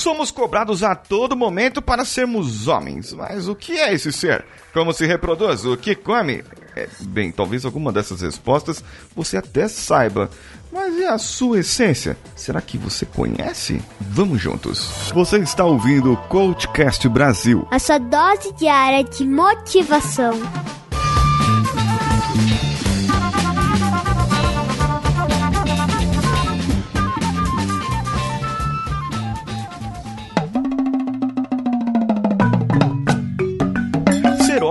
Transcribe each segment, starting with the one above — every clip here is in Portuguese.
Somos cobrados a todo momento para sermos homens. Mas o que é esse ser? Como se reproduz? O que come? É, bem, talvez alguma dessas respostas você até saiba. Mas e a sua essência? Será que você conhece? Vamos juntos. Você está ouvindo o Coachcast Brasil. A sua dose diária de motivação.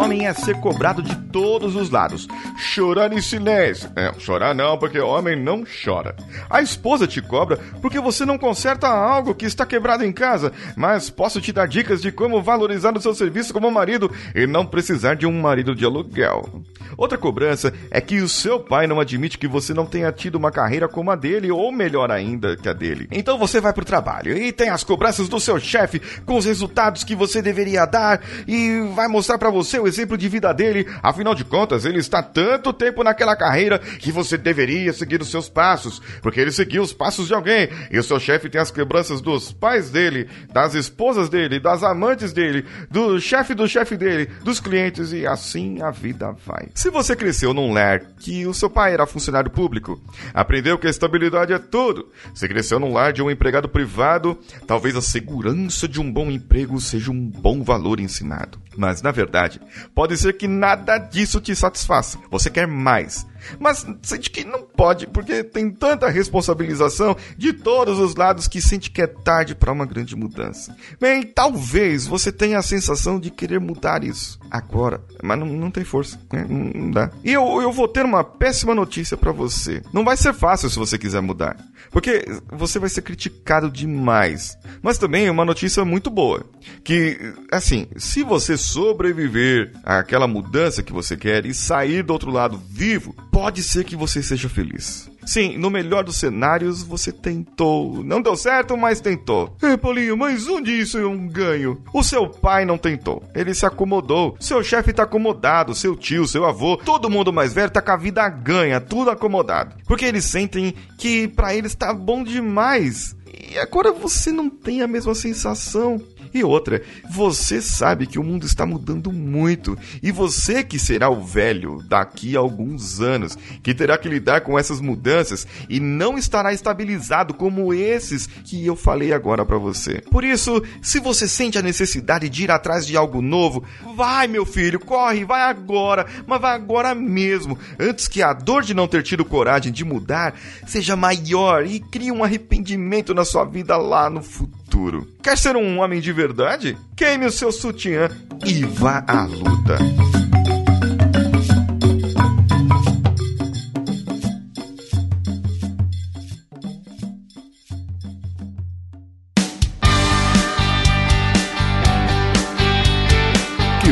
Homem é ser cobrado de todos os lados. Chorar em silêncio. É, chorar não, porque homem não chora. A esposa te cobra porque você não conserta algo que está quebrado em casa, mas posso te dar dicas de como valorizar o seu serviço como marido e não precisar de um marido de aluguel. Outra cobrança é que o seu pai não admite que você não tenha tido uma carreira como a dele, ou melhor ainda que a dele. Então você vai pro trabalho e tem as cobranças do seu chefe com os resultados que você deveria dar e vai mostrar para você o exemplo de vida dele. Afinal de contas, ele está tanto tempo naquela carreira que você deveria seguir os seus passos, porque ele seguiu os passos de alguém. E o seu chefe tem as quebranças dos pais dele, das esposas dele, das amantes dele, do chefe do chefe dele, dos clientes e assim a vida vai. Se você cresceu num lar que o seu pai era funcionário público, aprendeu que a estabilidade é tudo. Se cresceu num lar de um empregado privado, talvez a segurança de um bom emprego seja um bom valor ensinado. Mas, na verdade, pode ser que nada disso te satisfaça. Você quer mais mas sente que não pode, porque tem tanta responsabilização de todos os lados que sente que é tarde para uma grande mudança. Bem, talvez você tenha a sensação de querer mudar isso agora, mas não, não tem força, né? E eu, eu vou ter uma péssima notícia para você. Não vai ser fácil se você quiser mudar, porque você vai ser criticado demais. Mas também uma notícia muito boa, que assim, se você sobreviver àquela mudança que você quer e sair do outro lado vivo, pode ser que você seja feliz. Sim, no melhor dos cenários, você tentou. Não deu certo, mas tentou. É, Paulinho, mas onde isso é um ganho? O seu pai não tentou. Ele se acomodou. Seu chefe tá acomodado. Seu tio, seu avô, todo mundo mais velho tá com a vida ganha, tudo acomodado. Porque eles sentem que para eles tá bom demais. E agora você não tem a mesma sensação. E outra, você sabe que o mundo está mudando muito e você que será o velho daqui a alguns anos, que terá que lidar com essas mudanças e não estará estabilizado como esses que eu falei agora para você. Por isso, se você sente a necessidade de ir atrás de algo novo, vai, meu filho, corre, vai agora, mas vai agora mesmo, antes que a dor de não ter tido coragem de mudar seja maior e crie um arrependimento na sua vida lá no futuro. Quer ser um homem de verdade? Queime o seu sutiã e vá à luta.